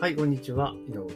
はい、こんにちは。井上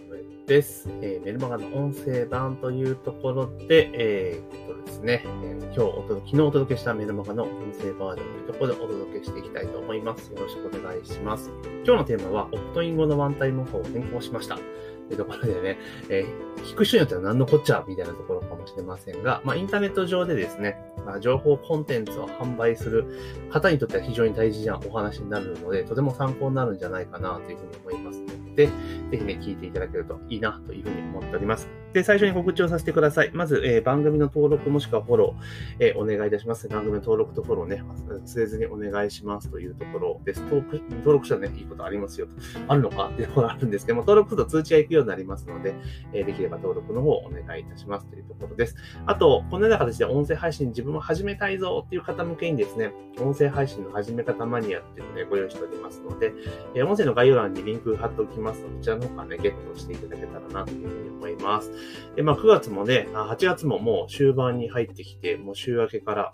です。えーメルマガの音声版というところで、えーっとですね、えー今日お届け、昨日お届けしたメルマガの音声バージョンというところでお届けしていきたいと思います。よろしくお願いします。今日のテーマは、オプトイン後のワンタイム法を変更しました。というところでね、えー聞く人によっては何のこっちゃみたいなところかもしれませんが、まあ、インターネット上でですね、まあ、情報コンテンツを販売する方にとっては非常に大事なお話になるので、とても参考になるんじゃないかなというふうに思いますで、ぜひね、聞いていただけるといいなというふうに思っております。で、最初に告知をさせてください。まず、えー番組の登録もしくはフォロー、えーお願いいたします。番組の登録とフォローね、忘れずにお願いしますというところです。登録登録したらね、いいことありますよと。あるのかっていうところがあるんですけども、登録すると通知が行くようになりますので、えーできれば登録の方をお願いいたしますというところです。あと、このような形で音声配信自分も始めたいぞっていう方向けにですね、音声配信の始め方マニアっていうのをね、ご用意しておりますので、えー音声の概要欄にリンク貼っておきますので、こちらの方からね、ゲットしていただけたらなというふうに思います。で、まあ、9月もね、8月ももう終盤に入ってきて、もう週明けから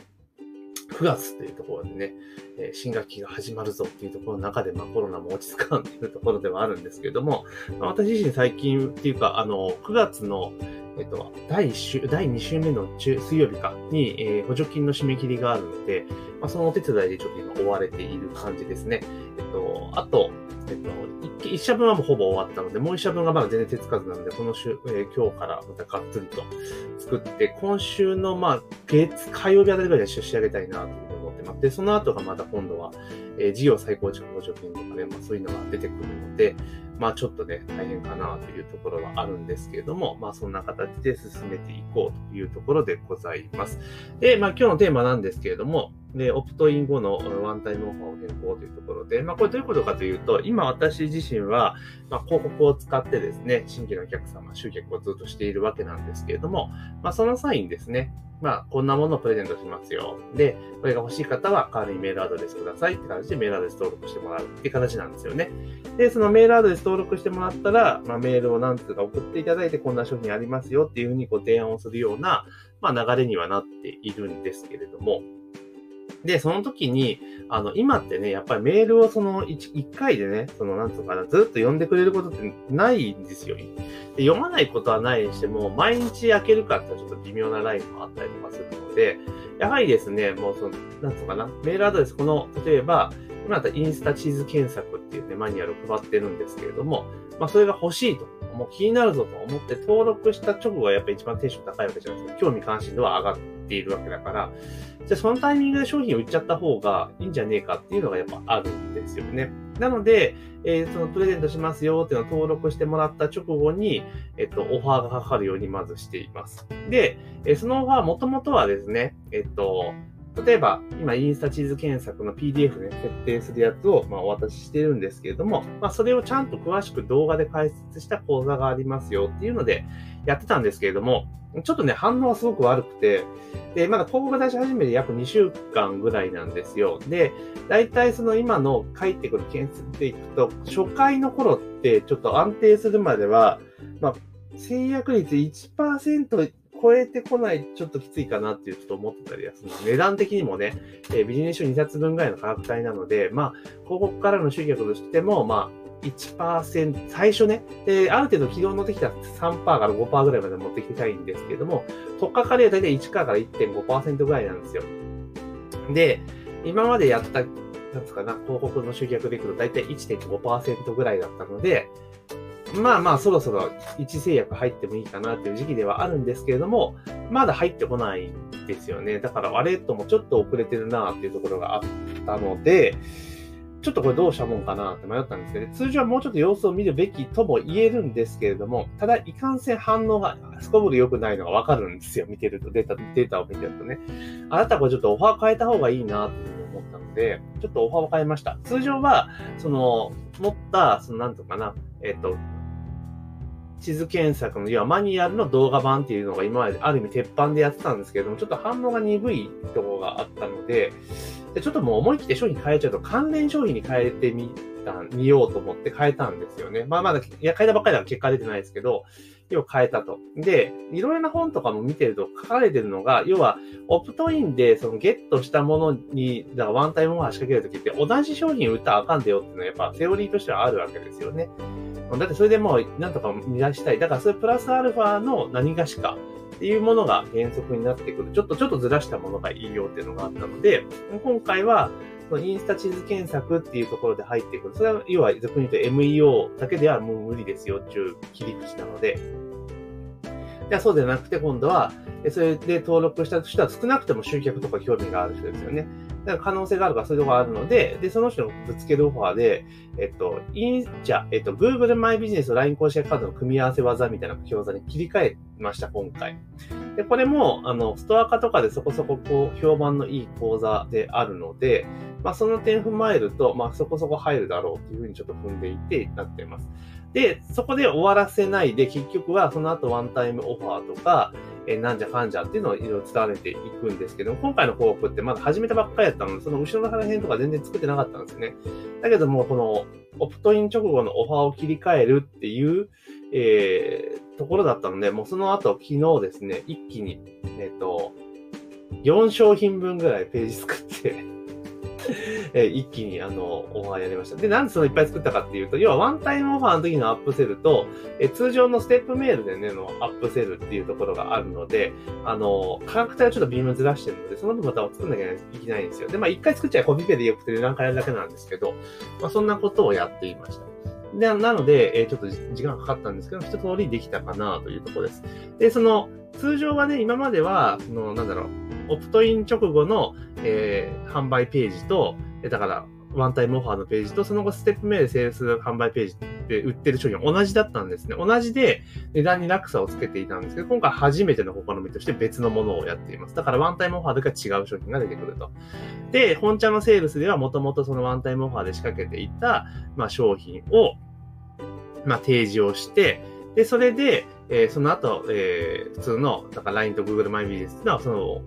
9月というところでね、え新学期が始まるぞっていうところの中で、まあコロナも落ち着かんっていうところではあるんですけれども、まあ私自身最近っていうか、あの、9月の、えっと、第1週、第2週目の中水曜日かに、えー補助金の締め切りがあるので、まあ、そのお手伝いでちょっと今追われている感じですね。えっと、あと、えっと、一一社分はもうほぼ終わったので、もう一社分がまだ全然手つかずなので、この週、えー今日からまたがっつりと作って、今週のまあ、月、火曜日あたりぐらいで仕上げたいなというふうに思ってます。で、その後がまた今度は、えー事業再構築補助金とかね、まあそういうのが出てくるので、まあちょっとね、大変かなというところはあるんですけれども、まあそんな形で進めていこうというところでございます。で、まあ今日のテーマなんですけれども、で、オプトイン後のワンタイムオファーを変更というところで、まあこれどういうことかというと、今私自身は、まあ広告を使ってですね、新規のお客様、集客をずっとしているわけなんですけれども、まあその際にですね、まあこんなものをプレゼントしますよ。で、これが欲しい方は代わりにメールアドレスくださいって感じでメールアドレス登録してもらうっていう形なんですよね。で、そのメールアドレス登録してもらったら、まあ、メールを何通か送っていただいて、こんな商品ありますよっていうふうにご提案をするような、まあ、流れにはなっているんですけれども、で、その時に、あの、今ってね、やっぱりメールをその一一回でね、その、なんとかな、ずっと読んでくれることってないんですよ。で読まないことはないにしても、毎日開けるかってちょっと微妙なラインもあったりとかするので、やはりですね、もうその、なんとかな、メールアドレス、この、例えば、今だったらインスタ地図検索っていうね、マニュアルを配ってるんですけれども、まあそれが欲しいと、もう気になるぞと思って登録した直後がやっぱ一番テンション高いわけじゃないですか。興味関心度は上がっているわけだから、じゃあそのタイミングで商品を売っちゃった方がいいんじゃねえかっていうのがやっぱあるんですよね。なので、えーそのプレゼントしますよっていうのを登録してもらった直後に、えっと、オファーがかかるようにまずしています。で、えーそのオファーもともとはですね、えっと、例えば、今、インスタ地図検索の PDF ね、設定するやつを、まあ、お渡ししてるんですけれども、まあ、それをちゃんと詳しく動画で解説した講座がありますよっていうので、やってたんですけれども、ちょっとね、反応はすごく悪くて、で、まだ広告出し始めて約2週間ぐらいなんですよ。で、大体その今の返ってくる件数でいくと、初回の頃ってちょっと安定するまでは、まあ、制約率1%超えてこないちょっときついかなっていうちょっと思ってたりはする値段的にもね、えービジネス書2冊分ぐらいの価格帯なので、まあ、広告からの集客としても、まあ、1%、最初ね、で、ある程度軌道に乗ってきた3%から5%ぐらいまで持ってきたいんですけれども、取っかかりは大体1%から1.5%ぐらいなんですよ。で、今までやった、なんつかな、広告の集客でいくと大体1.5%ぐらいだったので、まあまあそろそろ一制約入ってもいいかなっていう時期ではあるんですけれども、まだ入ってこないんですよね。だからあれともちょっと遅れてるなっていうところがあったので、ちょっとこれどうしたもんかなって迷ったんですけど、通常はもうちょっと様子を見るべきとも言えるんですけれども、ただいかんせん反応がすこぶる良くないのがわかるんですよ。見てると、データ、データを見てるとね。あなたこれちょっとオファー変えた方がいいなって思ったので、ちょっとオファーを変えました。通常は、その、持った、そのなんとかな、えっ、と、地図検索の、要はマニュアルの動画版っていうのが今まである意味鉄板でやってたんですけれども、ちょっと反応が鈍いところがあったので、でちょっともう思い切って商品変えちゃうと関連商品に変えてみた、見ようと思って変えたんですよね。まあまだ、いや、変えたばっかりだから結果出てないですけど、要は変えたと。で、いろいろな本とかも見てると書かれてるのが、要は、オプトインでそのゲットしたものに、だワンタイムオファー仕掛けるときって同じ商品売ったらあかんでよっていうのはやっぱセオリーとしてはあるわけですよね。だってそれでもうなんとか満たしたい。だからそれプラスアルファの何がしかっていうものが原則になってくる。ちょっとちょっとずらしたものがいいよっていうのがあったので、今回はインスタ地図検索っていうところで入ってくる。それは要は俗に言うと MEO だけではもう無理ですよっていう切り口なので、じゃあそうではなくて今度は、それで登録した人は少なくとも集客とか興味がある人ですよね。だから可能性があるかそういうところがあるので、で、その人のぶつけるオファーで、えっと、インじゃえっと、Google マイビジネスと LINE 公式カードの組み合わせ技みたいな講座に切り替えました、今回。で、これも、あの、ストア化とかでそこそここう、評判のいい講座であるので、まあ、その点踏まえると、まあ、そこそこ入るだろうっていうふうにちょっと踏んでいて、なっています。で、そこで終わらせないで、結局はその後ワンタイムオファーとか、えなんじゃかんじゃっていうのをいろいろ伝われていくんですけど、今回の広告ってまだ始めたばっかりやったので、その後ろの辺とか全然作ってなかったんですね。だけども、このオプトイン直後のオファーを切り替えるっていう、えー、ところだったので、もうその後昨日ですね、一気に、えっ、ー、と、4商品分ぐらいページ作って え一気にあの、オファーやりました。で、なんでそのいっぱい作ったかっていうと、要はワンタイムオファーの時のアップセルと、え通常のステップメールでね、のアップセルっていうところがあるので、あの、価格帯をちょっとビームずらしてるので、その分また作んなきゃいけないんですよ。で、まあ一回作っちゃえばコピペでよくて何回やるだけなんですけど、まあそんなことをやっていました。で、なので、えー、ちょっと時間かかったんですけど、一通りできたかなというところです。で、その、通常はね、今までは、その、なんだろう、オプトイン直後の、えー、販売ページと、だから、ワンタイムオファーのページと、その後ステップ名でセールス販売ページで売ってる商品は同じだったんですね。同じで値段に落差をつけていたんですけど、今回初めての試みとして別のものをやっています。だからワンタイムオファーでは違う商品が出てくると。で、本茶のセールスではもともとそのワンタイムオファーで仕掛けていた、まあ、商品を、まあ、提示をして、で、それで、えー、その後、えー、普通の、だから LINE と Google マイビジネスっていうのは、その、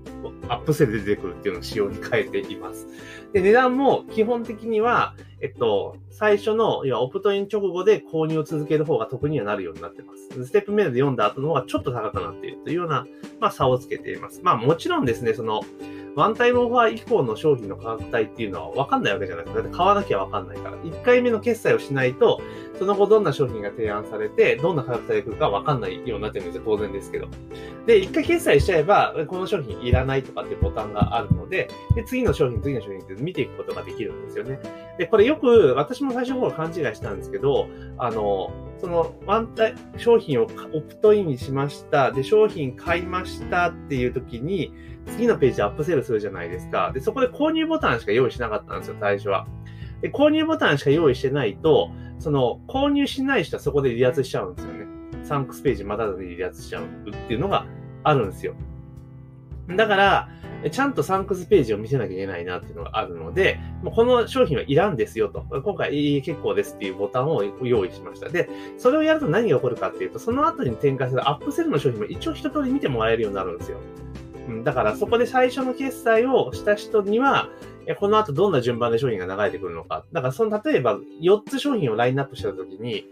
アップセルで出てくるっていうのを仕様に変えています。で、値段も基本的には、えっと、最初の、要はオプトイン直後で購入を続ける方が得にはなるようになってます。ステップメールで読んだ後の方がちょっと高くなっているというような、まあ、差をつけています。まあ、もちろんですね、その、ワンタイムオファー以降の商品の価格帯っていうのは分かんないわけじゃないですか。だって買わなきゃ分かんないから。1回目の決済をしないと、その後どんな商品が提案されて、どんな価格帯で来るか分かんないようになってるんですよ。当然ですけど。で、1回決済しちゃえば、この商品いらないとかってボタンがあるので、で、次の商品、次の商品って見ていくことができるんですよね。で、これよく、私も最初の頃勘違いしたんですけど、あの、そのワンタイ、商品をオプトインにしました。で、商品買いましたっていう時に、次のページアップセールするじゃないですか。で、そこで購入ボタンしか用意しなかったんですよ、最初は。で、購入ボタンしか用意してないと、その、購入しない人はそこで離脱しちゃうんですよ。サンクスページまたで離脱しちゃうっていうのがあるんですよ。だから、ちゃんとサンクスページを見せなきゃいけないなっていうのがあるので、この商品はいらんですよと。今回、結構ですっていうボタンを用意しました。で、それをやると何が起こるかっていうと、その後に展開するアップセルの商品も一応一通り見てもらえるようになるんですよ。だからそこで最初の決済をした人には、この後どんな順番で商品が流れてくるのか。だからその、例えば4つ商品をラインナップしたときに、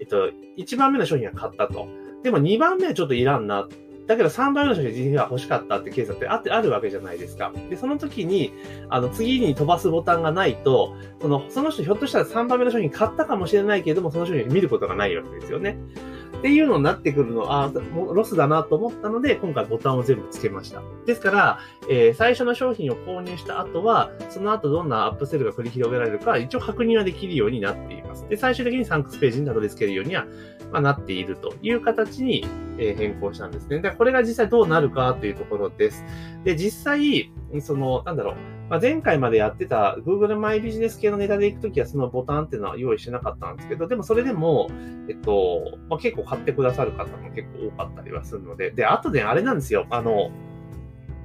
えっと、1番目の商品は買ったと。でも2番目はちょっといらんな。だけど3番目の商品実は欲しかったってケースだってあってあるわけじゃないですか。で、その時に、あの、次に飛ばすボタンがないと、その、その人ひょっとしたら3番目の商品買ったかもしれないけれども、その商品見ることがないわけですよね。っていうのになってくるの、あロスだなと思ったので、今回ボタンを全部つけました。ですから、えー、最初の商品を購入した後は、その後どんなアップセルが繰り広げられるか、一応確認はできるようになっています。で、最終的にサンクスページにたどり着けるようには、まあ、なっているという形に、え、変更したんですね。で、これが実際どうなるかというところです。で、実際、その、なんだろう、まあ、前回までやってた Google マイビジネス系のネタで行くときはそのボタンっていうのは用意してなかったんですけど、でもそれでも、えっと、まあ、結構買ってくださる方も結構多かったりはするので、で、あとであれなんですよ、あの、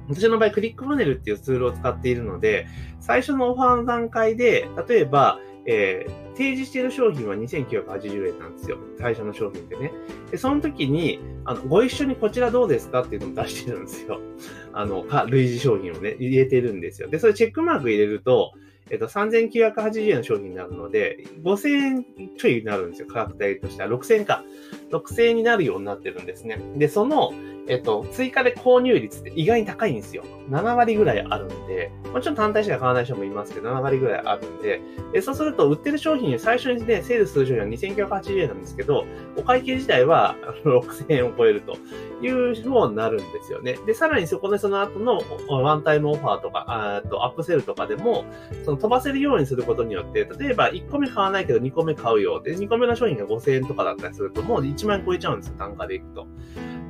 私の場合、クリックファネルっていうツールを使っているので、最初のオファーの段階で、例えば、えー、提示している商品は2980円なんですよ。会社の商品でね。で、その時に、あの、ご一緒にこちらどうですかっていうのを出してるんですよ。あの、か、類似商品をね、入れてるんですよ。で、それチェックマーク入れると、えっと、3980円の商品になるので、5000円ちょいになるんですよ。価格帯としては。6000円か。6000円になるようになってるんですね。で、その、えっと、追加で購入率って意外に高いんですよ。7割ぐらいあるんで、もちろん単体しか買わない人もいますけど、7割ぐらいあるんで、でそうすると売ってる商品品、最初にね、セールする商品は2980円なんですけど、お会計自体は6000円を超えるというようになるんですよね。で、さらにそこでその後のワンタイムオファーとか、あとアップセルとかでも、その飛ばせるようにすることによって、例えば1個目買わないけど2個目買うよ。で、2個目の商品が5000円とかだったりすると、もう1万円超えちゃうんですよ、単価でいくと。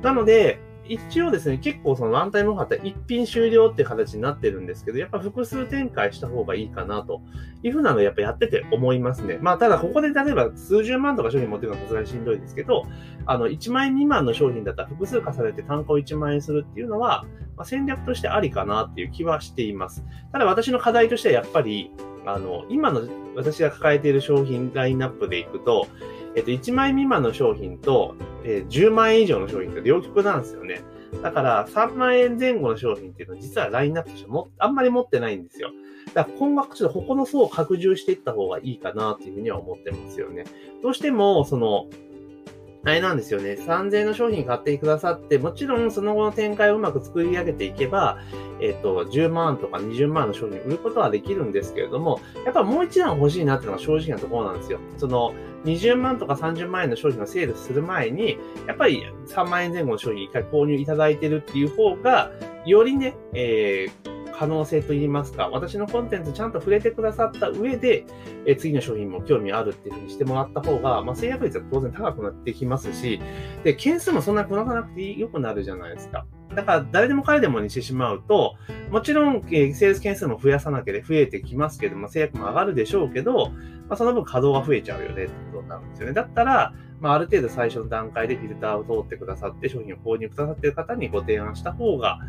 なので、一応ですね、結構そのワンタイムオファーって一品終了って形になってるんですけど、やっぱ複数展開した方がいいかなというふうなのをやっぱやってて思いますね。まあただここで例えば数十万とか商品持ってるのはさすがにしんどいですけど、あの1万円未満の商品だったら複数重ねて単価を1万円するっていうのは、まあ、戦略としてありかなっていう気はしています。ただ私の課題としてはやっぱり、あの、今の私が抱えている商品ラインナップでいくと、えっと、1枚未満の商品と、えー、10万円以上の商品って両極なんですよね。だから、3万円前後の商品っていうのは実はラインナップとしてもあんまり持ってないんですよ。だから今後ちょっとここの層を拡充していった方がいいかなっていうふうには思ってますよね。どうしても、その、あれなんですよね。3000円の商品買ってくださって、もちろんその後の展開をうまく作り上げていけば、えっ、ー、と、10万とか20万の商品売ることはできるんですけれども、やっぱもう一段欲しいなっていうのが正直なところなんですよ。その、20万とか30万円の商品をセールする前に、やっぱり3万円前後の商品一回購入いただいてるっていう方が、よりね、えー、可能性といいますか、私のコンテンツちゃんと触れてくださった上で、え次の商品も興味あるっていうふうにしてもらった方が、まあ、制約率は当然高くなってきますし、で、件数もそんなにこなさなくて良くなるじゃないですか。だから、誰でも彼でもにしてしまうと、もちろん、えー、セールス件数も増やさなければ増えてきますけども、制約も上がるでしょうけど、まあ、その分稼働が増えちゃうよねってことになるんですよね。だったら、まあ、ある程度最初の段階でフィルターを通ってくださって、商品を購入くださっている方にご提案した方が、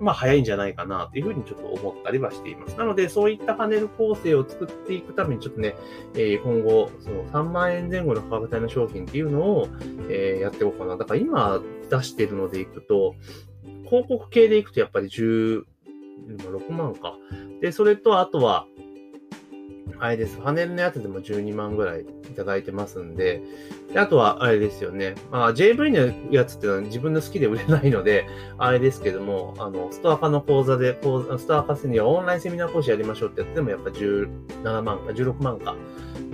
まあ、早いんじゃないかなというふうにちょっと思ったりはしています。なので、そういったパネル構成を作っていくために、ちょっとね、えー、今後、その3万円前後の価格帯の商品っていうのを、えー、やっておこうかな。だから今出してるのでいくと、広告系でいくとやっぱり10、6万か。で、それと、あとは、あれです。パネルのやつでも12万ぐらいいただいてますんで、であとは、あれですよね。まあ、JV のやつっていうのは自分の好きで売れないので、あれですけども、あの、ストア化の講座で、ストア化セミナー、オンラインセミナー講師やりましょうってやってもやっぱ17万か、16万か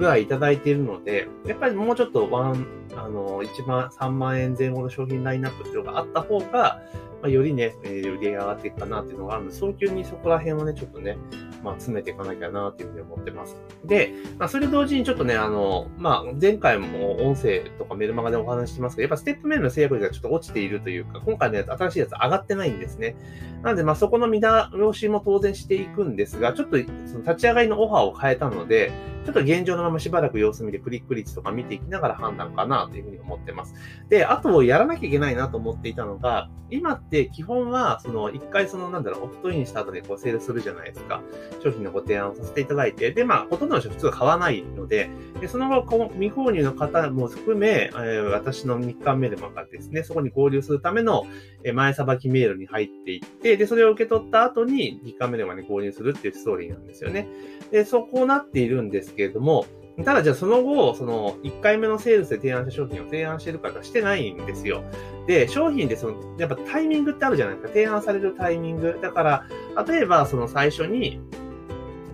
ぐらいいただいているので、やっぱりもうちょっとワン、あの、1万、3万円前後の商品ラインナップっていうのがあった方が、まあ、よりね、え、売り上げ上がっていくかなっていうのがあるので、早急にそこら辺をね、ちょっとね、まあ、詰めていかなきゃなっていうふうに思ってます。で、まあ、それ同時にちょっとね、あの、まあ、前回も音声とかメルマガでお話ししてますけど、やっぱステップ面の制約率がちょっと落ちているというか、今回のやつ、新しいやつ上がってないんですね。なので、まあ、そこの見直しも当然していくんですが、ちょっとその立ち上がりのオファーを変えたので、ちょっと現状のまましばらく様子見てクリック率とか見ていきながら判断かなというふうに思ってます。で、あとやらなきゃいけないなと思っていたのが、今って基本は、その一回そのなんだろう、オプトインした後でこうセールするじゃないですか。商品のご提案をさせていただいて、で、まあ、ほとんどの人普通は買わないので、でその後、こう未購入の方も含め、えー、私の日韓メルマガですね、そこに合流するための前さばきメールに入っていって、で、それを受け取った後に日韓メルマガに合流するっていうストーリーなんですよね。で、そこうなっているんですけれども、ただじゃあその後、その1回目のセールスで提案した商品を提案してる方してないんですよ。で、商品でその、やっぱタイミングってあるじゃないですか。提案されるタイミング。だから、例えばその最初に、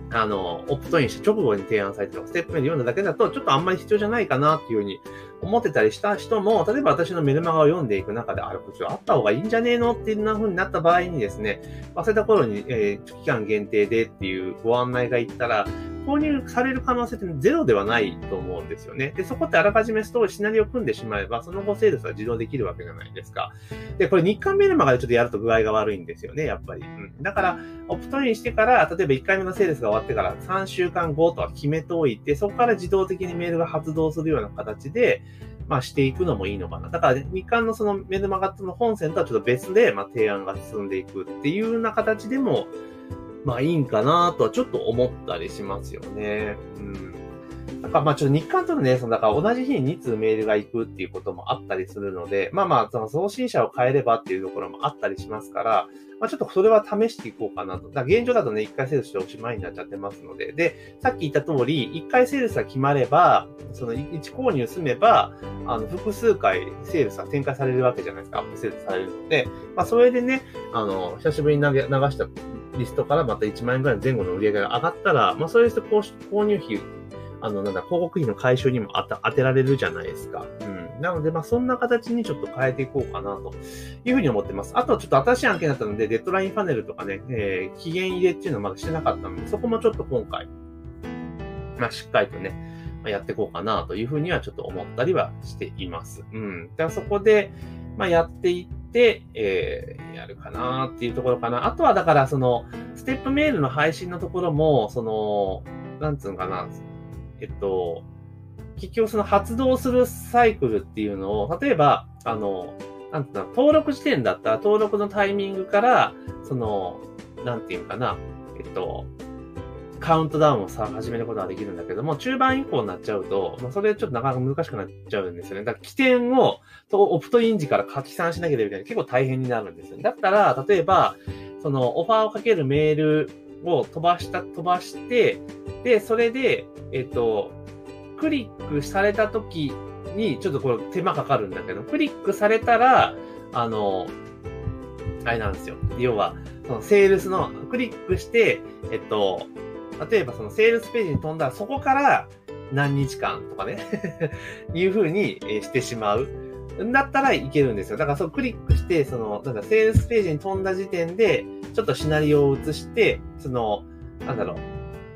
あの、オプトインして直後に提案されてるステップ目で読んだだけだと、ちょっとあんまり必要じゃないかなっていうふうに思ってたりした人も、例えば私のメルマガを読んでいく中で、あれ、こっちはあった方がいいんじゃねえのっていうな風になった場合にですね、忘れた頃に、えー、期間限定でっていうご案内がいったら、購入される可能性ってゼロではないと思うんですよね。で、そこってあらかじめストーリー、シナリオを組んでしまえば、その後セールスは自動できるわけじゃないですか。で、これ日韓メルマガでちょっとやると具合が悪いんですよね、やっぱり。うん。だから、オプトインしてから、例えば1回目のセールスが終わってから3週間後とは決めておいて、そこから自動的にメールが発動するような形で、まあしていくのもいいのかな。だから、日韓のそのメルマガの本線とはちょっと別で、まあ提案が進んでいくっていうような形でも、まあいいんかなとはちょっと思ったりしますよね。うん。なんかまあちょっと日韓とのね、そのだから同じ日に2通メールが行くっていうこともあったりするので、まあまあその送信者を変えればっていうところもあったりしますから、まあちょっとそれは試していこうかなと。だ現状だとね、1回セールスしておしまいになっちゃってますので、で、さっき言った通り、1回セールスが決まれば、その1購入済めば、あの、複数回セールスが展開されるわけじゃないですか。アップセールスされるので、まあそれでね、あの、久しぶりに流したリストからまた1万円ぐらいの前後の売り上げが上がったら、まあそれで購入費あの、なんだ、広告費の回収にも当てられるじゃないですか。うん。なので、まあ、そんな形にちょっと変えていこうかなというふうに思ってます。あとはちょっと新しい案件だったので、デッドラインパネルとかね、えー、期限入れっていうのはまだしてなかったので、そこもちょっと今回、まあ、しっかりとね、まあ、やっていこうかなというふうにはちょっと思ったりはしています。うん。ではそこで、まあ、やっていって、えー、やるかなっていうところかな。あとはだから、その、ステップメールの配信のところも、その、なんつうのかな、えっと、結局その発動するサイクルっていうのを、例えば、あの、なんていうの、登録時点だったら登録のタイミングから、その、なんていうかな、えっと、カウントダウンをさ、始めることができるんだけども、中盤以降になっちゃうと、まあ、それちょっとなかなか難しくなっちゃうんですよね。だから起点を、オプトイン時から書き算しなきゃいけない結構大変になるんですよね。だったら、例えば、その、オファーをかけるメールを飛ばした、飛ばして、で、それで、えっと、クリックされた時に、ちょっとこれ手間かかるんだけど、クリックされたら、あの、あれなんですよ。要は、そのセールスの、クリックして、えっと、例えばそのセールスページに飛んだら、そこから何日間とかね いう風にしてしまう。だったらいけるんですよ。だからそうクリックして、その、なんかセールスページに飛んだ時点で、ちょっとシナリオを移して、その、なんだろう、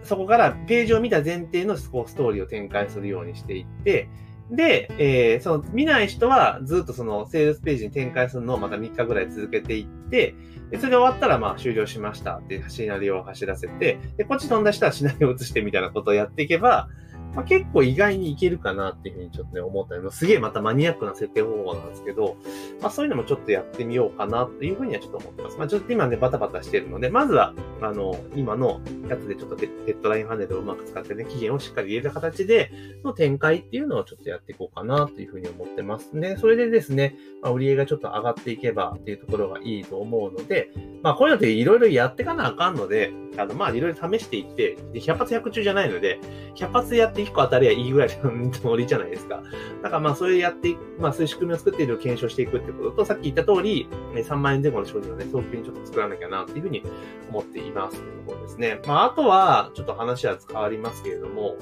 そこからページを見た前提のストーリーを展開するようにしていって、で、えー、その見ない人はずっとそのセールスページに展開するのをまた3日ぐらい続けていって、それで終わったらまあ終了しましたってシナリオを走らせて、で、こっち飛んだ人はシナリオを移してみたいなことをやっていけば、まあ、結構意外にいけるかなっていうふうにちょっとね、思ったりすげえまたマニアックな設定方法なんですけど、まあそういうのもちょっとやってみようかなっていうふうにはちょっと思ってます。まあちょっと今ね、バタバタしてるので、まずは、あの、今のやつでちょっとデッドラインハネルをうまく使ってね、期限をしっかり入れた形での展開っていうのをちょっとやっていこうかなというふうに思ってますね。それでですね、まあ、売り上げがちょっと上がっていけばっていうところがいいと思うので、まあこういうのっていろいろやっていかなあかんので、あの、まあいろいろ試していって、100発100中じゃないので、100発やって1個当たりゃいいぐらいのつもりじゃないですか。だからまあ、それやって、まあ、そういう仕組みを作っているを検証していくってことと、さっき言った通り、3万円前後の商品をね、早急にちょっと作らなきゃな、っていうふうに思っていますというところですね。まあ、あとは、ちょっと話は変わりますけれども、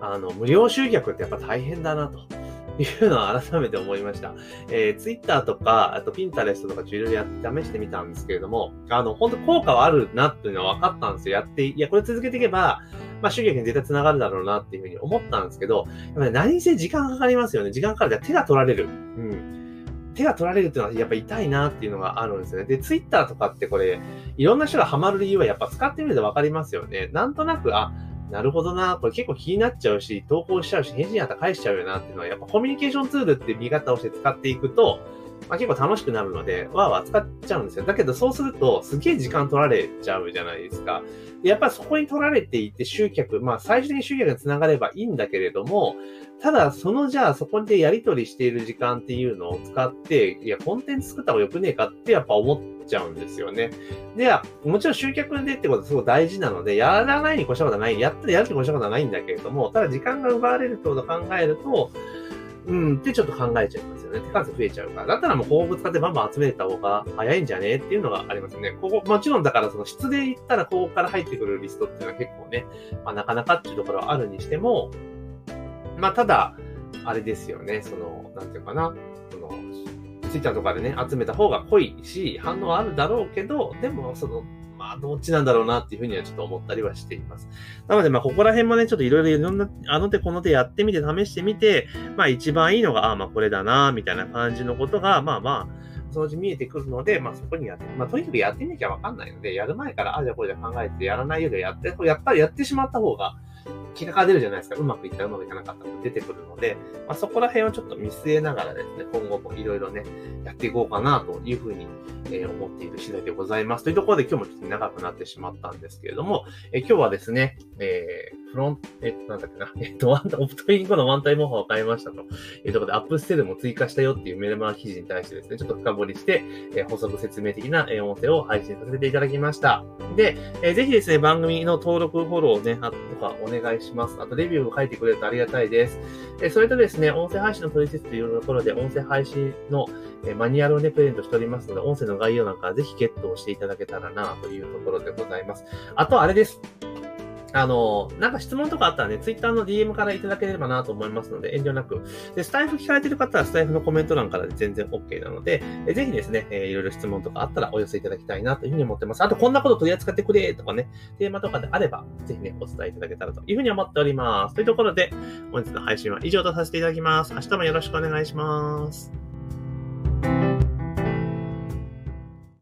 あの、無料集客ってやっぱ大変だなと。いうのは改めて思いました。えー、Twitter とか、あと Pinterest とかいろいろやって試してみたんですけれども、あの、本当効果はあるなっていうのは分かったんですよ。やって、いや、これ続けていけば、まあ、集客に絶対繋がるだろうなっていうふうに思ったんですけど、やっぱり何せ時間かかりますよね。時間かかるから手が取られる。うん。手が取られるっていうのはやっぱ痛いなっていうのがあるんですよね。で、ツイッターとかってこれ、いろんな人がハマる理由はやっぱ使ってみるとわかりますよね。なんとなく、あ、なるほどな、これ結構気になっちゃうし、投稿しちゃうし、返事やったら返しちゃうよなっていうのは、やっぱコミュニケーションツールって見方をして使っていくと、まあ、結構楽しくなるので、わーわー使っちゃうんですよ。だけどそうすると、すげえ時間取られちゃうじゃないですか。やっぱそこに取られていて集客、まあ最終的に集客につながればいいんだけれども、ただそのじゃあそこでやり取りしている時間っていうのを使って、いや、コンテンツ作った方がよくねえかってやっぱ思っちゃうんですよね。で、もちろん集客でってことはすごい大事なので、やらないに越したことはない、やったらやるに越したことはないんだけれども、ただ時間が奪われるってことを考えると、うんってちょっと考えちゃいますよね。手数増えちゃうから。だったらもう広告使ってバンバン集めた方が早いんじゃねっていうのがありますよね。ここ、もちろんだからその質で言ったらここから入ってくるリストっていうのは結構ね、まあなかなかっていうところはあるにしても、まあただ、あれですよね、その、なんていうかな、その、ツイッターとかでね、集めた方が濃いし、反応あるだろうけど、でも、その、あ、どっちなんだろうなっていうふうにはちょっと思ったりはしています。なので、まあ、ここら辺もね、ちょっといろいろいろんな、あの手この手やってみて、試してみて、まあ、一番いいのが、ああ、まあ、これだな、みたいな感じのことが、まあまあ、そのうち見えてくるので、まあそこにやって、まあとにかくやってみなきゃわかんないので、やる前から、あ、じゃあこれじゃ考えてやらないよりやって、やっぱりやってしまった方が、結果が出るじゃないですか。うまくいったらうまくいかなかったも出てくるので、まあ、そこら辺をちょっと見据えながらですね、今後もいろいろね、やっていこうかなというふうに、えー、思っている次第でございます。というところで今日もちょっと長くなってしまったんですけれども、え、今日はですね、えー、フロント、えっと、なんだっけな、えっと、ワンタ、オプトイン後のワンタイムオファを変えましたというところで、アップステルも追加したよっていうメルマガ記事に対してですね、ちょっと深掘りして、えー、補足説明的な音声を配信させていただきました。で、えー、ぜひですね、番組の登録、フォローね、あとかお願いしします。あと、レビューを書いてくれるとありがたいです。えそれとですね、音声配信の取説というところで、音声配信のマニュアルをね、プレゼントしておりますので、音声の概要なんかはぜひゲットをしていただけたらな、というところでございます。あと、あれです。あの、なんか質問とかあったらね、ツイッターの DM からいただければなと思いますので、遠慮なく。で、スタイフ聞かれてる方はスタイフのコメント欄からで全然 OK なので、えぜひですね、えー、いろいろ質問とかあったらお寄せいただきたいなというふうに思ってます。あと、こんなこと取り扱ってくれとかね、テーマとかであれば、ぜひね、お伝えいただけたらというふうに思っております。というところで、本日の配信は以上とさせていただきます。明日もよろしくお願いします。